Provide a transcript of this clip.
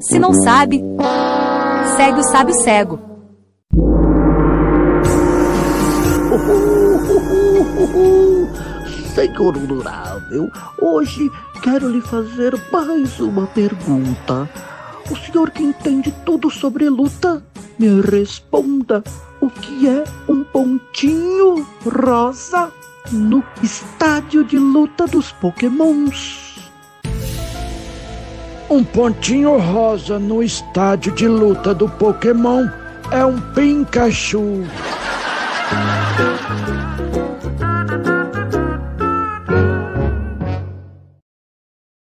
Se não sabe, segue o sábio cego. Senhor Honorável, hoje quero lhe fazer mais uma pergunta. O senhor que entende tudo sobre luta, me responda o que é um pontinho rosa no estádio de luta dos Pokémons. Um pontinho rosa no estádio de luta do Pokémon é um Pikachu.